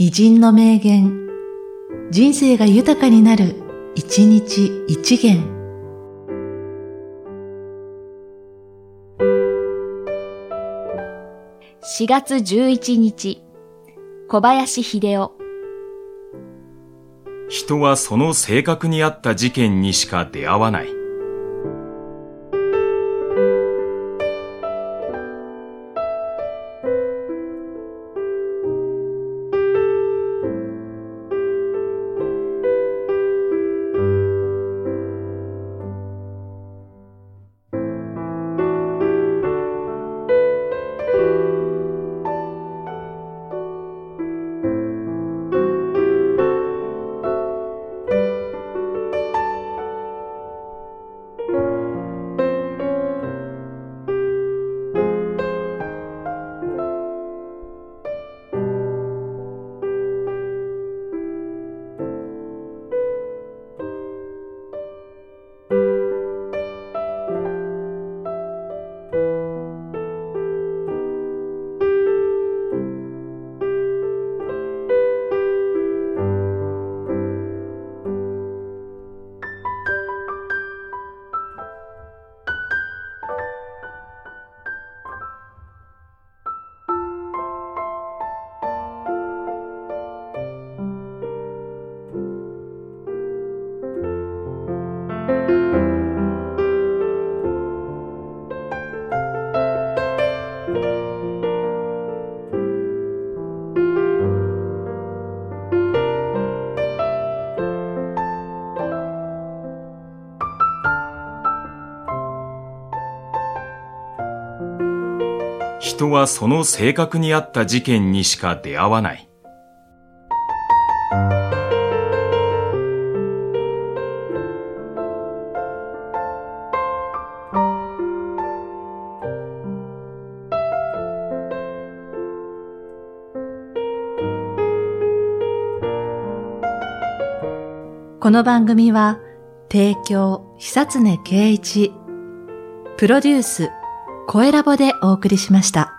偉人の名言、人生が豊かになる、一日一元。4月11日、小林秀夫。人はその性格に合った事件にしか出会わない。人はその性格に合った事件にしか出会わない。この番組は、提供、久常圭一、プロデュース、声ラボでお送りしました。